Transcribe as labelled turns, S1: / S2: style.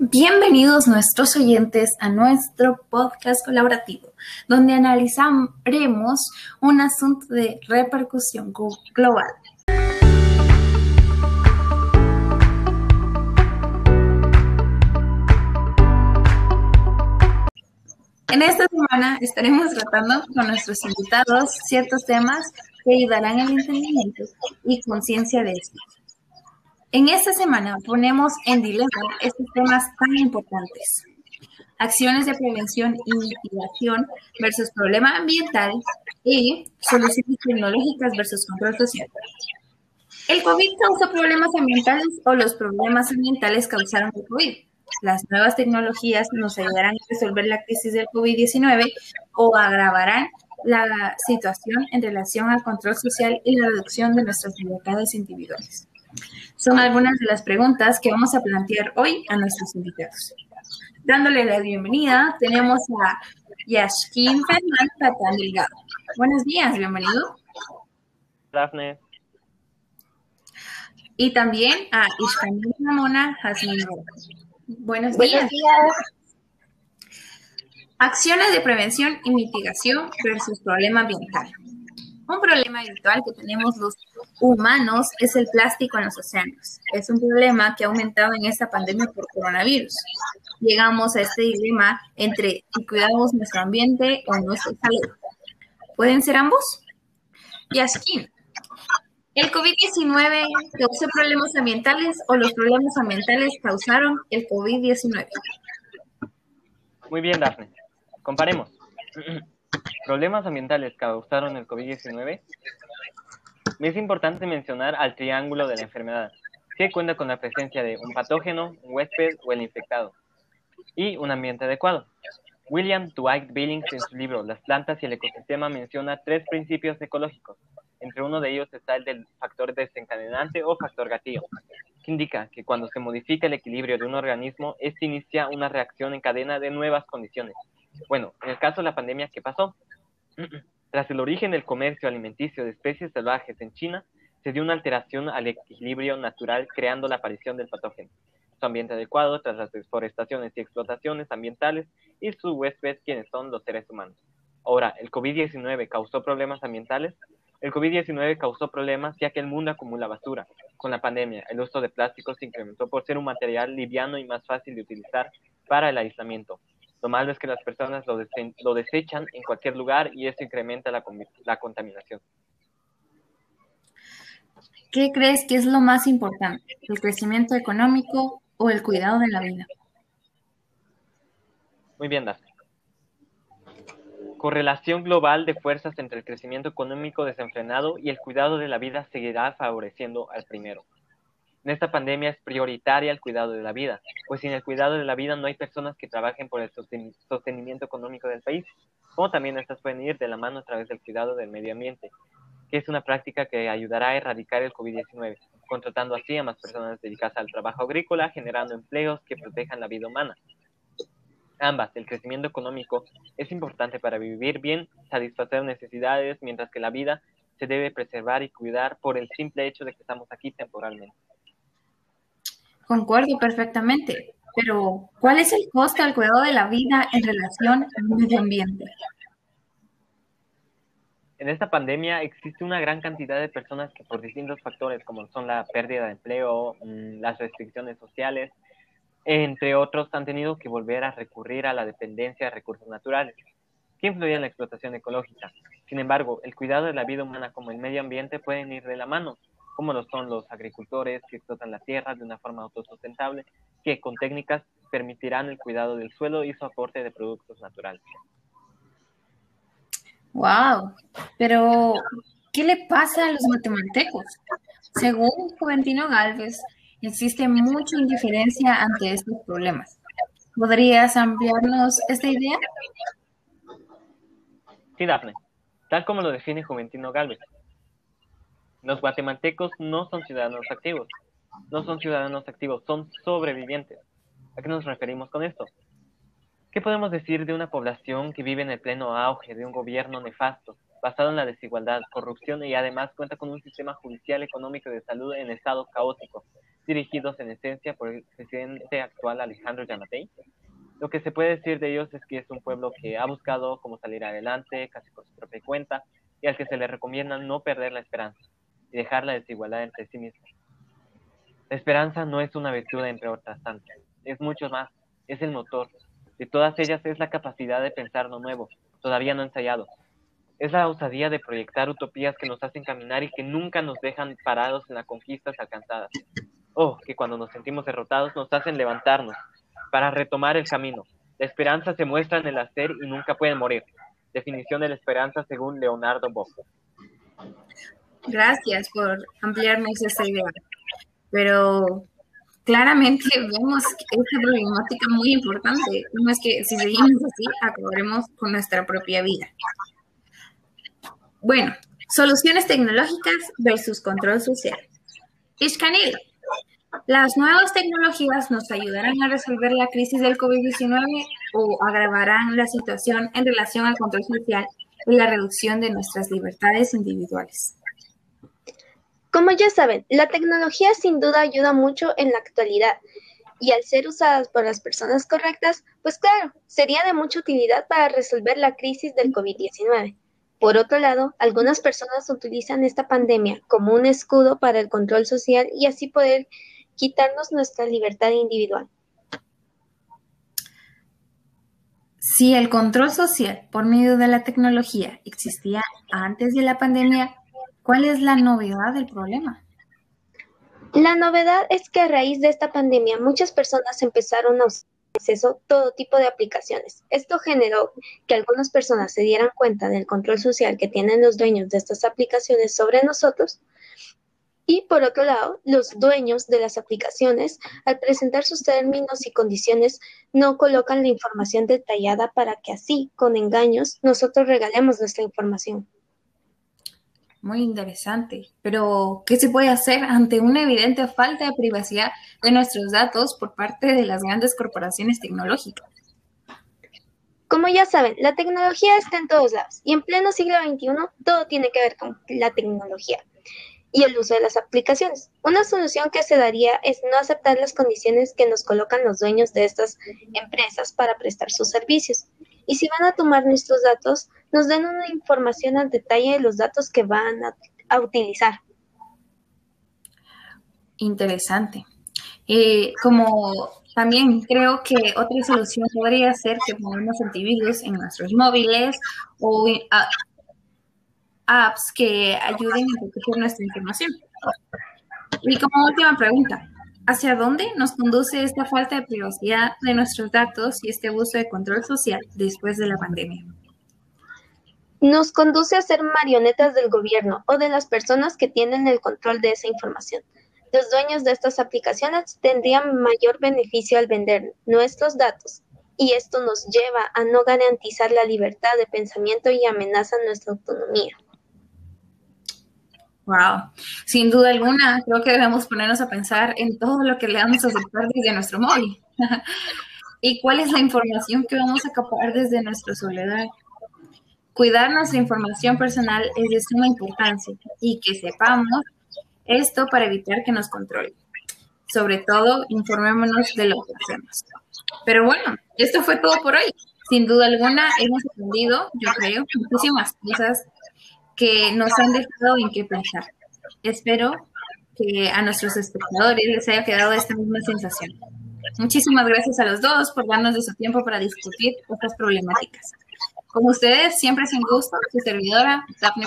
S1: Bienvenidos nuestros oyentes a nuestro podcast colaborativo, donde analizaremos un asunto de repercusión global. En esta semana estaremos tratando con nuestros invitados ciertos temas que ayudarán al entendimiento y conciencia de esto. En esta semana ponemos en dilema estos temas tan importantes. Acciones de prevención y mitigación versus problema ambiental y soluciones tecnológicas versus control social. ¿El COVID causó problemas ambientales o los problemas ambientales causaron el COVID? Las nuevas tecnologías nos ayudarán a resolver la crisis del COVID-19 o agravarán la situación en relación al control social y la reducción de nuestras libertades individuales. Son algunas de las preguntas que vamos a plantear hoy a nuestros invitados. Dándole la bienvenida, tenemos a Yashkin Fernández Patán Delgado. Buenos días, bienvenido.
S2: Dafne.
S1: Y también a Ishkamil Ramona Jasmine. Buenos días. Buenos días. Acciones de prevención y mitigación versus problema ambiental. Un problema habitual que tenemos los humanos es el plástico en los océanos. Es un problema que ha aumentado en esta pandemia por coronavirus. Llegamos a este dilema entre si cuidamos nuestro ambiente o nuestra salud. ¿Pueden ser ambos? Yaskin, ¿el COVID-19 causó problemas ambientales o los problemas ambientales causaron el COVID-19?
S2: Muy bien, Daphne. Comparemos. problemas ambientales causaron el COVID-19, es importante mencionar al triángulo de la enfermedad, que cuenta con la presencia de un patógeno, un huésped o el infectado, y un ambiente adecuado. William Dwight Billings en su libro Las plantas y el ecosistema menciona tres principios ecológicos. Entre uno de ellos está el del factor desencadenante o factor gatillo, que indica que cuando se modifica el equilibrio de un organismo, este inicia una reacción en cadena de nuevas condiciones. Bueno, en el caso de la pandemia, ¿qué pasó? Tras el origen del comercio alimenticio de especies salvajes en China, se dio una alteración al equilibrio natural creando la aparición del patógeno. Su ambiente adecuado tras las deforestaciones y explotaciones ambientales y su huésped, quienes son los seres humanos. Ahora, ¿el COVID-19 causó problemas ambientales? El COVID-19 causó problemas ya que el mundo acumula basura. Con la pandemia, el uso de plásticos se incrementó por ser un material liviano y más fácil de utilizar para el aislamiento. Lo malo es que las personas lo, lo desechan en cualquier lugar y eso incrementa la, la contaminación.
S1: ¿Qué crees que es lo más importante? ¿El crecimiento económico o el cuidado de la vida?
S2: Muy bien, Daphne. Correlación global de fuerzas entre el crecimiento económico desenfrenado y el cuidado de la vida seguirá favoreciendo al primero. En esta pandemia es prioritaria el cuidado de la vida, pues sin el cuidado de la vida no hay personas que trabajen por el sostenimiento económico del país, como también estas pueden ir de la mano a través del cuidado del medio ambiente, que es una práctica que ayudará a erradicar el COVID-19, contratando así a más personas dedicadas al trabajo agrícola, generando empleos que protejan la vida humana. Ambas, el crecimiento económico es importante para vivir bien, satisfacer necesidades, mientras que la vida se debe preservar y cuidar por el simple hecho de que estamos aquí temporalmente.
S1: Concuerdo perfectamente, pero ¿cuál es el costo al cuidado de la vida en relación al medio ambiente?
S2: En esta pandemia existe una gran cantidad de personas que por distintos factores, como son la pérdida de empleo, mm, las restricciones sociales, entre otros, han tenido que volver a recurrir a la dependencia de recursos naturales, que influyen en la explotación ecológica. Sin embargo, el cuidado de la vida humana como el medio ambiente pueden ir de la mano, como lo son los agricultores que explotan la tierra de una forma autosustentable, que con técnicas permitirán el cuidado del suelo y su aporte de productos naturales.
S1: Wow, pero ¿qué le pasa a los matemáticos? Según Juventino Galvez, existe mucha indiferencia ante estos problemas. ¿Podrías ampliarnos esta idea?
S2: Sí, Daphne. Tal como lo define Juventino Galvez, los guatemaltecos no son ciudadanos activos. No son ciudadanos activos, son sobrevivientes. ¿A qué nos referimos con esto? ¿Qué podemos decir de una población que vive en el pleno auge de un gobierno nefasto, basado en la desigualdad, corrupción y además cuenta con un sistema judicial, económico y de salud en estado caótico, dirigidos en esencia por el presidente actual Alejandro Yamatei. Lo que se puede decir de ellos es que es un pueblo que ha buscado cómo salir adelante, casi por su propia cuenta, y al que se le recomienda no perder la esperanza y dejar la desigualdad entre sí mismos. La esperanza no es una virtud entre otras tantas, es mucho más, es el motor. De todas ellas es la capacidad de pensar lo nuevo, todavía no ensayado, es la osadía de proyectar utopías que nos hacen caminar y que nunca nos dejan parados en las conquistas alcanzadas. Oh, que cuando nos sentimos derrotados nos hacen levantarnos para retomar el camino. La esperanza se muestra en el hacer y nunca puede morir. Definición de la esperanza según Leonardo Boff.
S1: Gracias por ampliarnos esa idea. Pero claramente vemos esta problemática muy importante. No es que si seguimos así, acabaremos con nuestra propia vida. Bueno, soluciones tecnológicas versus control social. Ishkanil, ¿las nuevas tecnologías nos ayudarán a resolver la crisis del COVID-19 o agravarán la situación en relación al control social y la reducción de nuestras libertades individuales?
S3: Como ya saben, la tecnología sin duda ayuda mucho en la actualidad y al ser usadas por las personas correctas, pues claro, sería de mucha utilidad para resolver la crisis del COVID-19. Por otro lado, algunas personas utilizan esta pandemia como un escudo para el control social y así poder quitarnos nuestra libertad individual.
S1: Si el control social por medio de la tecnología existía antes de la pandemia, ¿cuál es la novedad del problema?
S3: La novedad es que a raíz de esta pandemia muchas personas empezaron a usar todo tipo de aplicaciones. Esto generó que algunas personas se dieran cuenta del control social que tienen los dueños de estas aplicaciones sobre nosotros. Y por otro lado, los dueños de las aplicaciones, al presentar sus términos y condiciones, no colocan la información detallada para que así, con engaños, nosotros regalemos nuestra información.
S1: Muy interesante. Pero, ¿qué se puede hacer ante una evidente falta de privacidad de nuestros datos por parte de las grandes corporaciones tecnológicas?
S3: Como ya saben, la tecnología está en todos lados y en pleno siglo XXI todo tiene que ver con la tecnología y el uso de las aplicaciones. Una solución que se daría es no aceptar las condiciones que nos colocan los dueños de estas empresas para prestar sus servicios. Y si van a tomar nuestros datos, nos den una información al detalle de los datos que van a, utilizar.
S1: Interesante. Eh, como también creo que otra solución podría ser que pongamos antivirus en nuestros móviles o apps que ayuden a proteger nuestra información. Y como última pregunta, ¿Hacia dónde nos conduce esta falta de privacidad de nuestros datos y este abuso de control social después de la pandemia?
S3: Nos conduce a ser marionetas del gobierno o de las personas que tienen el control de esa información. Los dueños de estas aplicaciones tendrían mayor beneficio al vender nuestros datos y esto nos lleva a no garantizar la libertad de pensamiento y amenaza nuestra autonomía.
S1: Wow, sin duda alguna, creo que debemos ponernos a pensar en todo lo que le vamos a aceptar desde nuestro móvil y cuál es la información que vamos a capar desde nuestro soledad. Cuidar nuestra información personal es de suma importancia y que sepamos esto para evitar que nos controlen. Sobre todo, informémonos de lo que hacemos. Pero bueno, esto fue todo por hoy. Sin duda alguna, hemos aprendido, yo creo, muchísimas cosas que nos han dejado en qué pensar. Espero que a nuestros espectadores les haya quedado esta misma sensación. Muchísimas gracias a los dos por darnos de su tiempo para discutir estas problemáticas. Como ustedes, siempre es un gusto, su servidora, Daphne